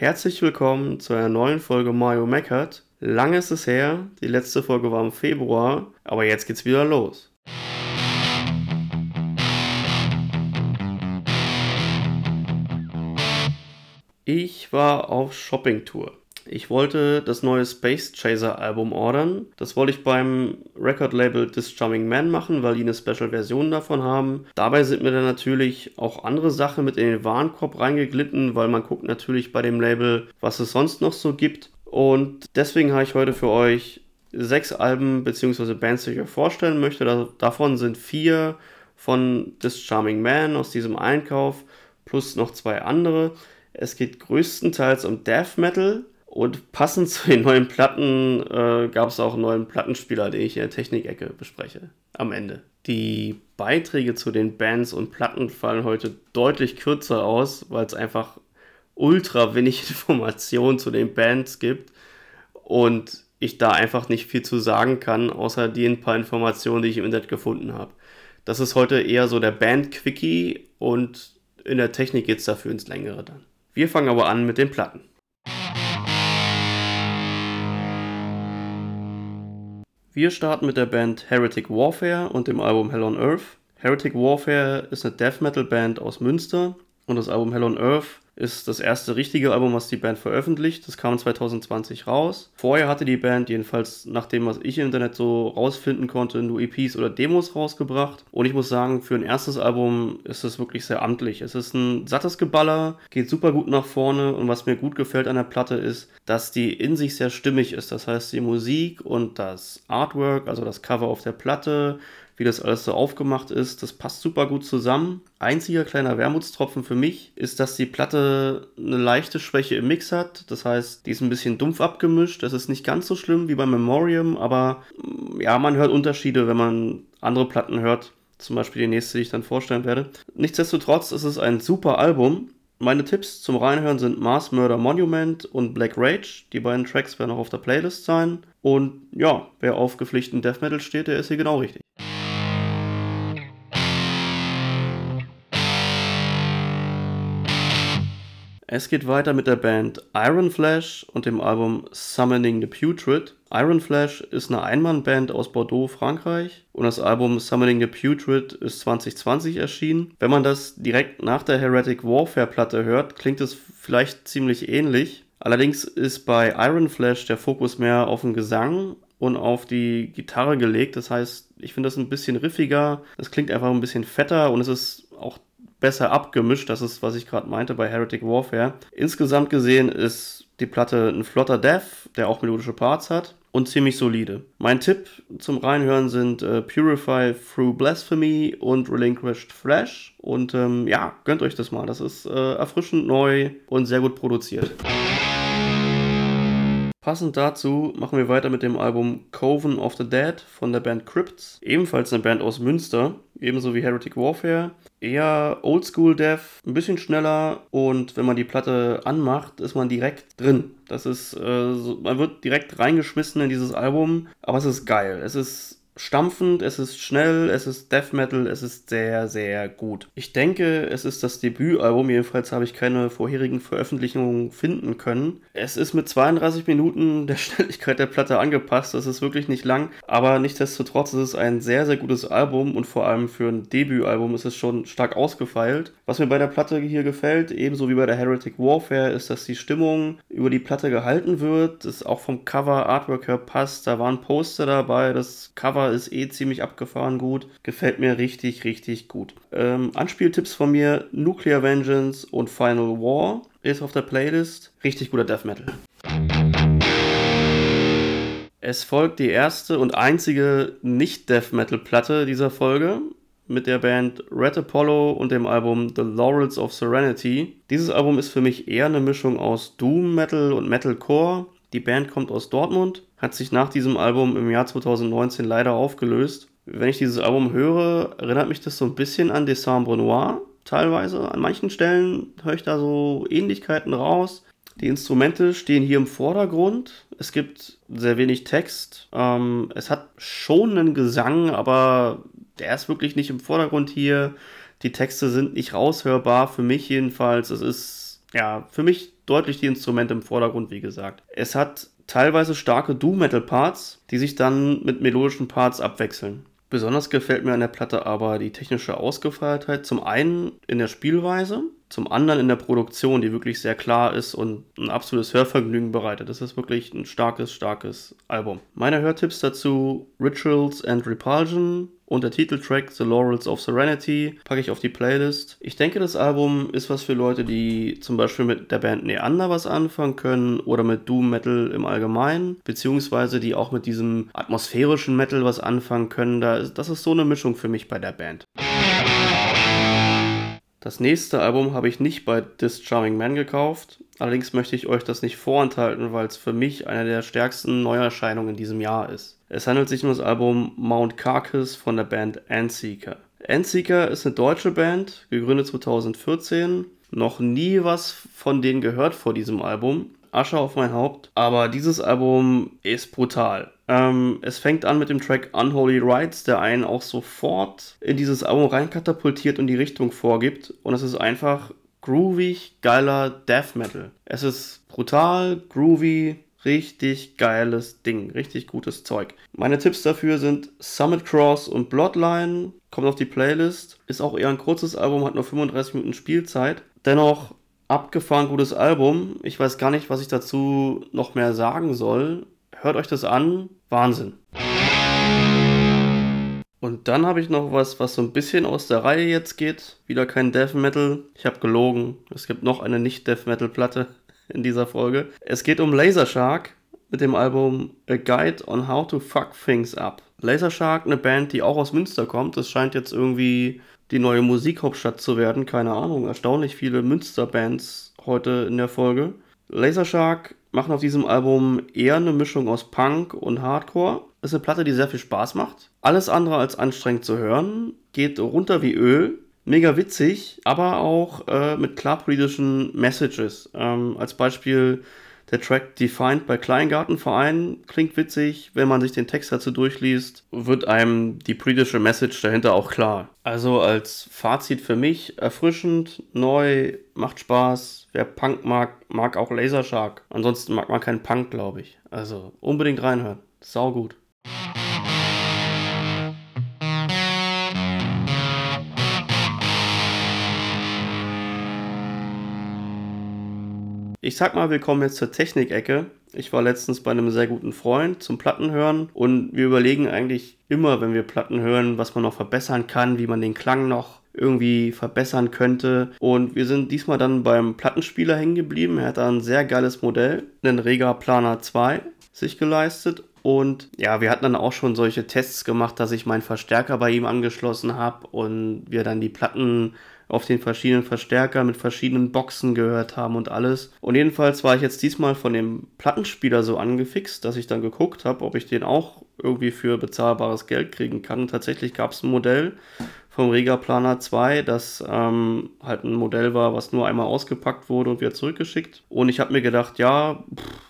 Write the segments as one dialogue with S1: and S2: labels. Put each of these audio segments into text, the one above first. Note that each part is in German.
S1: Herzlich willkommen zu einer neuen Folge Mario Meckert. Lange ist es her, die letzte Folge war im Februar, aber jetzt geht's wieder los. Ich war auf Shoppingtour. Ich wollte das neue Space Chaser Album ordern. Das wollte ich beim Record-Label This Charming Man machen, weil die eine Special-Version davon haben. Dabei sind mir dann natürlich auch andere Sachen mit in den Warenkorb reingeglitten, weil man guckt natürlich bei dem Label, was es sonst noch so gibt. Und deswegen habe ich heute für euch sechs Alben bzw. Bands, die ich euch vorstellen möchte. davon sind vier von This Charming Man aus diesem Einkauf plus noch zwei andere. Es geht größtenteils um Death Metal, und passend zu den neuen Platten äh, gab es auch einen neuen Plattenspieler, den ich in der Technikecke bespreche. Am Ende. Die Beiträge zu den Bands und Platten fallen heute deutlich kürzer aus, weil es einfach ultra wenig Informationen zu den Bands gibt und ich da einfach nicht viel zu sagen kann, außer den paar Informationen, die ich im Internet gefunden habe. Das ist heute eher so der Band-Quickie und in der Technik geht es dafür ins Längere dann. Wir fangen aber an mit den Platten. Wir starten mit der Band Heretic Warfare und dem Album Hell on Earth. Heretic Warfare ist eine Death Metal Band aus Münster und das Album Hell on Earth ist das erste richtige Album, was die Band veröffentlicht. Das kam 2020 raus. Vorher hatte die Band, jedenfalls nach dem, was ich im Internet so rausfinden konnte, nur EPs oder Demos rausgebracht. Und ich muss sagen, für ein erstes Album ist es wirklich sehr amtlich. Es ist ein sattes Geballer, geht super gut nach vorne und was mir gut gefällt an der Platte ist, dass die in sich sehr stimmig ist. Das heißt, die Musik und das Artwork, also das Cover auf der Platte, wie das alles so aufgemacht ist. Das passt super gut zusammen. Einziger kleiner Wermutstropfen für mich ist, dass die Platte eine leichte Schwäche im Mix hat. Das heißt, die ist ein bisschen dumpf abgemischt. Das ist nicht ganz so schlimm wie beim Memoriam, aber mm, ja, man hört Unterschiede, wenn man andere Platten hört. Zum Beispiel die nächste, die ich dann vorstellen werde. Nichtsdestotrotz ist es ein super Album. Meine Tipps zum Reinhören sind Mars Murder Monument und Black Rage. Die beiden Tracks werden auch auf der Playlist sein. Und ja, wer auf gepflichten Death Metal steht, der ist hier genau richtig. Es geht weiter mit der Band Iron Flash und dem Album Summoning the Putrid. Iron Flash ist eine Einmannband aus Bordeaux, Frankreich und das Album Summoning the Putrid ist 2020 erschienen. Wenn man das direkt nach der Heretic Warfare Platte hört, klingt es vielleicht ziemlich ähnlich. Allerdings ist bei Iron Flash der Fokus mehr auf den Gesang und auf die Gitarre gelegt. Das heißt, ich finde das ein bisschen riffiger, es klingt einfach ein bisschen fetter und es ist auch besser abgemischt. Das ist, was ich gerade meinte bei Heretic Warfare. Insgesamt gesehen ist die Platte ein flotter Death, der auch melodische Parts hat und ziemlich solide. Mein Tipp zum Reinhören sind äh, Purify Through Blasphemy und Relinquished Flash. Und ähm, ja, gönnt euch das mal. Das ist äh, erfrischend neu und sehr gut produziert. Passend dazu machen wir weiter mit dem Album Coven of the Dead von der Band Crypts, ebenfalls eine Band aus Münster, ebenso wie Heretic Warfare. Eher Oldschool Death, ein bisschen schneller und wenn man die Platte anmacht, ist man direkt drin. Das ist, äh, so, man wird direkt reingeschmissen in dieses Album, aber es ist geil. Es ist stampfend, es ist schnell, es ist Death Metal, es ist sehr, sehr gut. Ich denke, es ist das Debütalbum, jedenfalls habe ich keine vorherigen Veröffentlichungen finden können. Es ist mit 32 Minuten der Schnelligkeit der Platte angepasst, das ist wirklich nicht lang, aber nichtsdestotrotz ist es ein sehr, sehr gutes Album und vor allem für ein Debütalbum ist es schon stark ausgefeilt. Was mir bei der Platte hier gefällt, ebenso wie bei der Heretic Warfare, ist, dass die Stimmung über die Platte gehalten wird, das auch vom Cover Artwork her passt, da waren Poster dabei, das Cover ist eh ziemlich abgefahren gut. Gefällt mir richtig, richtig gut. Ähm, Anspieltipps von mir: Nuclear Vengeance und Final War ist auf der Playlist. Richtig guter Death Metal. Es folgt die erste und einzige Nicht-Death Metal-Platte dieser Folge mit der Band Red Apollo und dem Album The Laurels of Serenity. Dieses Album ist für mich eher eine Mischung aus Doom Metal und Metalcore. Die Band kommt aus Dortmund, hat sich nach diesem Album im Jahr 2019 leider aufgelöst. Wenn ich dieses Album höre, erinnert mich das so ein bisschen an Décembre Noir, teilweise. An manchen Stellen höre ich da so Ähnlichkeiten raus. Die Instrumente stehen hier im Vordergrund. Es gibt sehr wenig Text. Ähm, es hat schon einen Gesang, aber der ist wirklich nicht im Vordergrund hier. Die Texte sind nicht raushörbar, für mich jedenfalls. Es ist ja für mich deutlich die Instrumente im Vordergrund, wie gesagt. Es hat teilweise starke Doom-Metal-Parts, die sich dann mit melodischen Parts abwechseln. Besonders gefällt mir an der Platte aber die technische Ausgefeiertheit. Zum einen in der Spielweise, zum anderen in der Produktion, die wirklich sehr klar ist und ein absolutes Hörvergnügen bereitet. Das ist wirklich ein starkes, starkes Album. Meine Hörtipps dazu: Rituals and Repulsion, und der Titeltrack The Laurels of Serenity packe ich auf die Playlist. Ich denke, das Album ist was für Leute, die zum Beispiel mit der Band Neander was anfangen können oder mit Doom Metal im Allgemeinen, beziehungsweise die auch mit diesem atmosphärischen Metal was anfangen können. Das ist so eine Mischung für mich bei der Band. Das nächste Album habe ich nicht bei This Charming Man gekauft. Allerdings möchte ich euch das nicht vorenthalten, weil es für mich eine der stärksten Neuerscheinungen in diesem Jahr ist. Es handelt sich um das Album Mount Carcass von der Band Endseeker. Endseeker ist eine deutsche Band, gegründet 2014. Noch nie was von denen gehört vor diesem Album. Asche auf mein Haupt. Aber dieses Album ist brutal. Ähm, es fängt an mit dem Track Unholy Rights, der einen auch sofort in dieses Album reinkatapultiert und die Richtung vorgibt. Und es ist einfach groovig, geiler Death Metal. Es ist brutal, groovy, richtig geiles Ding, richtig gutes Zeug. Meine Tipps dafür sind Summit Cross und Bloodline, kommt auf die Playlist. Ist auch eher ein kurzes Album, hat nur 35 Minuten Spielzeit. Dennoch abgefahren gutes Album. Ich weiß gar nicht, was ich dazu noch mehr sagen soll. Hört euch das an. Wahnsinn. Und dann habe ich noch was, was so ein bisschen aus der Reihe jetzt geht. Wieder kein Death Metal. Ich habe gelogen. Es gibt noch eine Nicht-Death Metal Platte in dieser Folge. Es geht um Laser Shark mit dem Album A Guide on How to Fuck Things Up. Laser Shark, eine Band, die auch aus Münster kommt. Das scheint jetzt irgendwie die neue Musikhauptstadt zu werden. Keine Ahnung. Erstaunlich viele Münster-Bands heute in der Folge. Laser Shark machen auf diesem Album eher eine Mischung aus Punk und Hardcore. Ist eine Platte, die sehr viel Spaß macht. Alles andere als anstrengend zu hören. Geht runter wie Öl. Mega witzig, aber auch äh, mit klar politischen Messages. Ähm, als Beispiel der Track Defined bei Kleingartenverein klingt witzig. Wenn man sich den Text dazu durchliest, wird einem die politische Message dahinter auch klar. Also als Fazit für mich erfrischend, neu, macht Spaß. Wer Punk mag, mag auch Lasershark. Ansonsten mag man keinen Punk, glaube ich. Also unbedingt reinhören. Sau gut. Ich sag mal, wir kommen jetzt zur Technikecke. Ich war letztens bei einem sehr guten Freund zum Plattenhören und wir überlegen eigentlich immer, wenn wir Platten hören, was man noch verbessern kann, wie man den Klang noch irgendwie verbessern könnte. Und wir sind diesmal dann beim Plattenspieler hängen geblieben. Er hat da ein sehr geiles Modell, den Rega Planer 2, sich geleistet. Und ja, wir hatten dann auch schon solche Tests gemacht, dass ich meinen Verstärker bei ihm angeschlossen habe und wir dann die Platten auf den verschiedenen Verstärker mit verschiedenen Boxen gehört haben und alles. Und jedenfalls war ich jetzt diesmal von dem Plattenspieler so angefixt, dass ich dann geguckt habe, ob ich den auch irgendwie für bezahlbares Geld kriegen kann. Und tatsächlich gab es ein Modell vom Rega Planer 2, das ähm, halt ein Modell war, was nur einmal ausgepackt wurde und wieder zurückgeschickt. Und ich habe mir gedacht, ja, pff,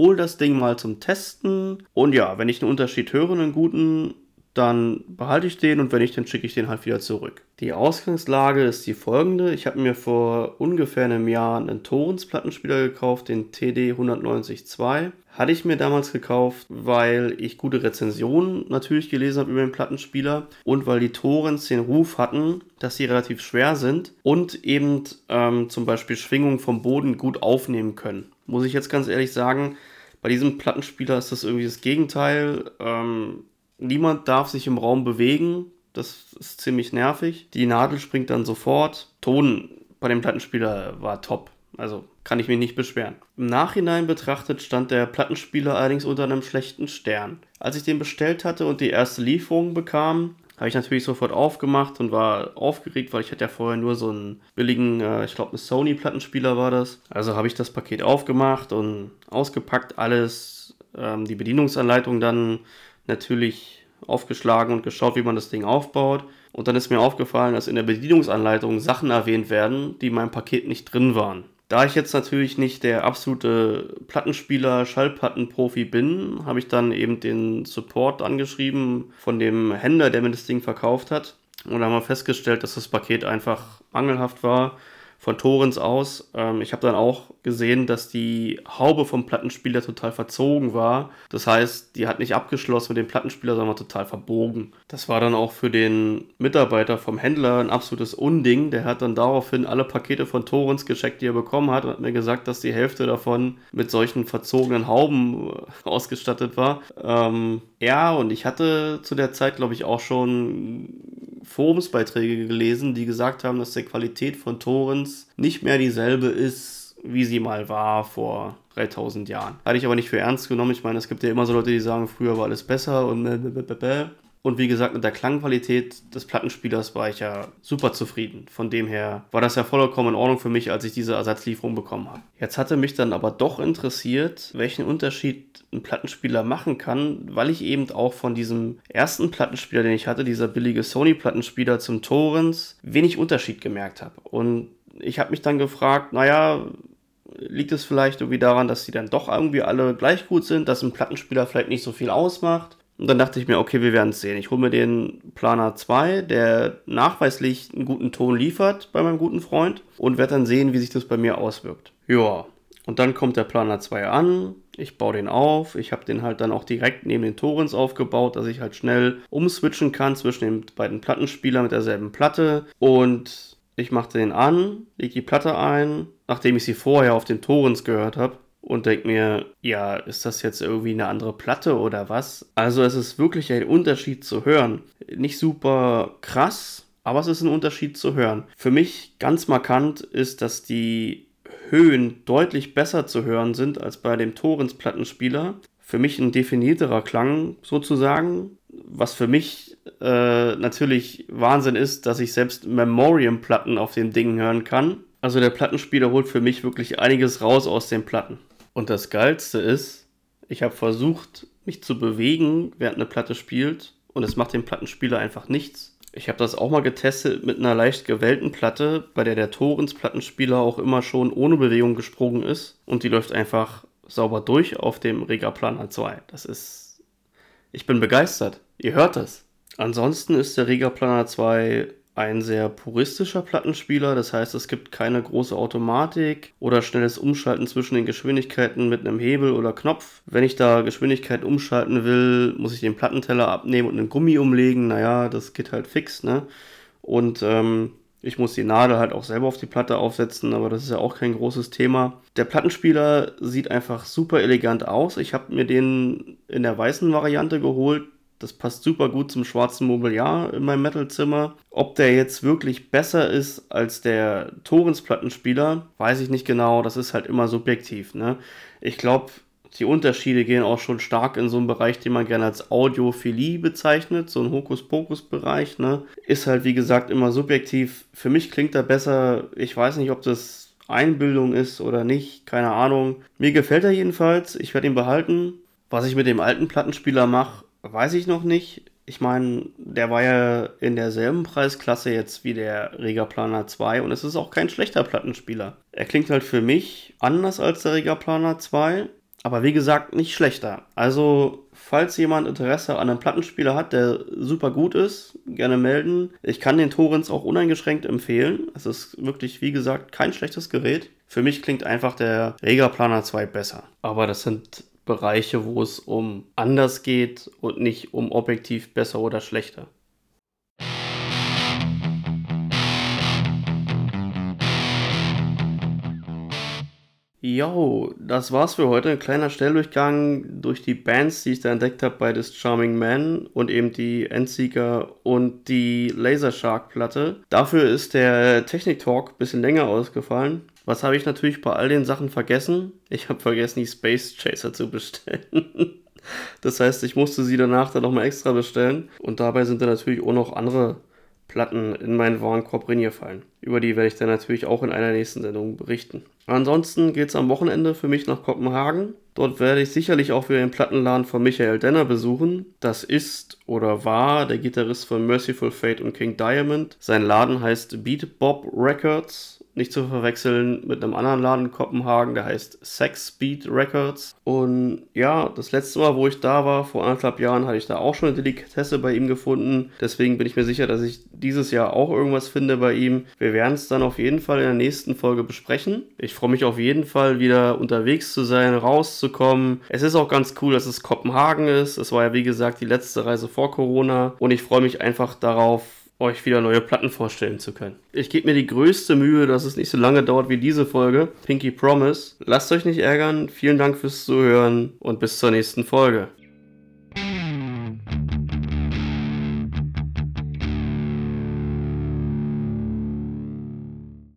S1: hole das Ding mal zum Testen. Und ja, wenn ich einen Unterschied höre, einen guten, dann behalte ich den und wenn nicht, dann schicke ich den halt wieder zurück. Die Ausgangslage ist die folgende. Ich habe mir vor ungefähr einem Jahr einen Torrens Plattenspieler gekauft, den TD 190.2. Hatte ich mir damals gekauft, weil ich gute Rezensionen natürlich gelesen habe über den Plattenspieler und weil die Torrens den Ruf hatten, dass sie relativ schwer sind und eben ähm, zum Beispiel Schwingungen vom Boden gut aufnehmen können. Muss ich jetzt ganz ehrlich sagen, bei diesem Plattenspieler ist das irgendwie das Gegenteil. Ähm, Niemand darf sich im Raum bewegen. Das ist ziemlich nervig. Die Nadel springt dann sofort. Ton bei dem Plattenspieler war top. Also kann ich mich nicht beschweren. Im Nachhinein betrachtet stand der Plattenspieler allerdings unter einem schlechten Stern. Als ich den bestellt hatte und die erste Lieferung bekam, habe ich natürlich sofort aufgemacht und war aufgeregt, weil ich hatte ja vorher nur so einen billigen, äh, ich glaube, ein Sony-Plattenspieler war das. Also habe ich das Paket aufgemacht und ausgepackt, alles, ähm, die Bedienungsanleitung dann natürlich aufgeschlagen und geschaut, wie man das Ding aufbaut. Und dann ist mir aufgefallen, dass in der Bedienungsanleitung Sachen erwähnt werden, die in meinem Paket nicht drin waren. Da ich jetzt natürlich nicht der absolute Plattenspieler, Schallplattenprofi bin, habe ich dann eben den Support angeschrieben von dem Händler, der mir das Ding verkauft hat. Und da haben wir festgestellt, dass das Paket einfach mangelhaft war von Torrens aus. Ähm, ich habe dann auch gesehen, dass die Haube vom Plattenspieler total verzogen war. Das heißt, die hat nicht abgeschlossen mit dem Plattenspieler, sondern total verbogen. Das war dann auch für den Mitarbeiter vom Händler ein absolutes Unding. Der hat dann daraufhin alle Pakete von Torrens gecheckt, die er bekommen hat und hat mir gesagt, dass die Hälfte davon mit solchen verzogenen Hauben äh, ausgestattet war. Ähm, ja, und ich hatte zu der Zeit, glaube ich, auch schon Forumsbeiträge gelesen, die gesagt haben, dass die Qualität von Torrens nicht mehr dieselbe ist, wie sie mal war vor 3000 Jahren. Hatte ich aber nicht für ernst genommen. Ich meine, es gibt ja immer so Leute, die sagen, früher war alles besser und und wie gesagt, mit der Klangqualität des Plattenspielers war ich ja super zufrieden. Von dem her war das ja vollkommen in Ordnung für mich, als ich diese Ersatzlieferung bekommen habe. Jetzt hatte mich dann aber doch interessiert, welchen Unterschied ein Plattenspieler machen kann, weil ich eben auch von diesem ersten Plattenspieler, den ich hatte, dieser billige Sony-Plattenspieler zum Torrens, wenig Unterschied gemerkt habe. Und ich habe mich dann gefragt, naja, liegt es vielleicht irgendwie daran, dass sie dann doch irgendwie alle gleich gut sind, dass ein Plattenspieler vielleicht nicht so viel ausmacht? Und dann dachte ich mir, okay, wir werden es sehen. Ich hole mir den Planer 2, der nachweislich einen guten Ton liefert bei meinem guten Freund und werde dann sehen, wie sich das bei mir auswirkt. Ja, und dann kommt der Planer 2 an. Ich baue den auf. Ich habe den halt dann auch direkt neben den Torens aufgebaut, dass ich halt schnell umswitchen kann zwischen den beiden Plattenspielern mit derselben Platte. Und ich machte den an, lege die Platte ein, nachdem ich sie vorher auf den Torens gehört habe und denke mir, ja, ist das jetzt irgendwie eine andere Platte oder was? Also es ist wirklich ein Unterschied zu hören. Nicht super krass, aber es ist ein Unterschied zu hören. Für mich ganz markant ist, dass die Höhen deutlich besser zu hören sind als bei dem Torens Plattenspieler. Für mich ein definierterer Klang sozusagen, was für mich äh, natürlich Wahnsinn ist, dass ich selbst Memoriam-Platten auf dem Ding hören kann. Also der Plattenspieler holt für mich wirklich einiges raus aus den Platten. Und das Geilste ist, ich habe versucht, mich zu bewegen, während eine Platte spielt und es macht dem Plattenspieler einfach nichts. Ich habe das auch mal getestet mit einer leicht gewellten Platte, bei der der Torens Plattenspieler auch immer schon ohne Bewegung gesprungen ist und die läuft einfach sauber durch auf dem Rega Planer 2. Das ist ich bin begeistert. Ihr hört das. Ansonsten ist der Rega Planer 2 ein sehr puristischer Plattenspieler, das heißt, es gibt keine große Automatik oder schnelles Umschalten zwischen den Geschwindigkeiten mit einem Hebel oder Knopf. Wenn ich da Geschwindigkeit umschalten will, muss ich den Plattenteller abnehmen und einen Gummi umlegen. Naja, das geht halt fix, ne? Und ähm, ich muss die Nadel halt auch selber auf die Platte aufsetzen, aber das ist ja auch kein großes Thema. Der Plattenspieler sieht einfach super elegant aus. Ich habe mir den in der weißen Variante geholt. Das passt super gut zum schwarzen Mobiliar in meinem Metalzimmer. Ob der jetzt wirklich besser ist als der Torens-Plattenspieler, weiß ich nicht genau. Das ist halt immer subjektiv. Ne? Ich glaube, die Unterschiede gehen auch schon stark in so einen Bereich, den man gerne als Audiophilie bezeichnet, so ein Hokuspokus-Bereich. Ne? Ist halt, wie gesagt, immer subjektiv. Für mich klingt er besser. Ich weiß nicht, ob das Einbildung ist oder nicht. Keine Ahnung. Mir gefällt er jedenfalls. Ich werde ihn behalten. Was ich mit dem alten Plattenspieler mache, weiß ich noch nicht. Ich meine, der war ja in derselben Preisklasse jetzt wie der Rega Planer 2 und es ist auch kein schlechter Plattenspieler. Er klingt halt für mich anders als der Rega Planer 2, aber wie gesagt, nicht schlechter. Also, falls jemand Interesse an einem Plattenspieler hat, der super gut ist, gerne melden. Ich kann den Torrens auch uneingeschränkt empfehlen. Es ist wirklich, wie gesagt, kein schlechtes Gerät. Für mich klingt einfach der Rega Planer 2 besser. Aber das sind Bereiche, wo es um anders geht und nicht um objektiv besser oder schlechter. Jo, das war's für heute. Ein kleiner Schnelldurchgang durch die Bands, die ich da entdeckt habe bei This Charming Man und eben die Endseeker und die Laser Shark Platte. Dafür ist der Technik Talk ein bisschen länger ausgefallen. Was habe ich natürlich bei all den Sachen vergessen? Ich habe vergessen, die Space Chaser zu bestellen. das heißt, ich musste sie danach dann nochmal extra bestellen. Und dabei sind da natürlich auch noch andere Platten in meinen Warenkorb reingefallen. Über die werde ich dann natürlich auch in einer nächsten Sendung berichten. Ansonsten geht es am Wochenende für mich nach Kopenhagen. Dort werde ich sicherlich auch wieder den Plattenladen von Michael Denner besuchen. Das ist oder war der Gitarrist von Merciful Fate und King Diamond. Sein Laden heißt Beat Bob Records Nicht zu verwechseln mit einem anderen Laden in Kopenhagen, der heißt Sex Speed Records. Und ja, das letzte Mal, wo ich da war, vor anderthalb Jahren, hatte ich da auch schon eine Delikatesse bei ihm gefunden. Deswegen bin ich mir sicher, dass ich dieses Jahr auch irgendwas finde bei ihm. Wir werden es dann auf jeden Fall in der nächsten Folge besprechen. Ich freue mich auf jeden Fall wieder unterwegs zu sein, rauszukommen. Es ist auch ganz cool, dass es Kopenhagen ist. Es war ja wie gesagt die letzte Reise vor Corona und ich freue mich einfach darauf, euch wieder neue Platten vorstellen zu können. Ich gebe mir die größte Mühe, dass es nicht so lange dauert wie diese Folge. Pinky Promise. Lasst euch nicht ärgern. Vielen Dank fürs Zuhören und bis zur nächsten Folge.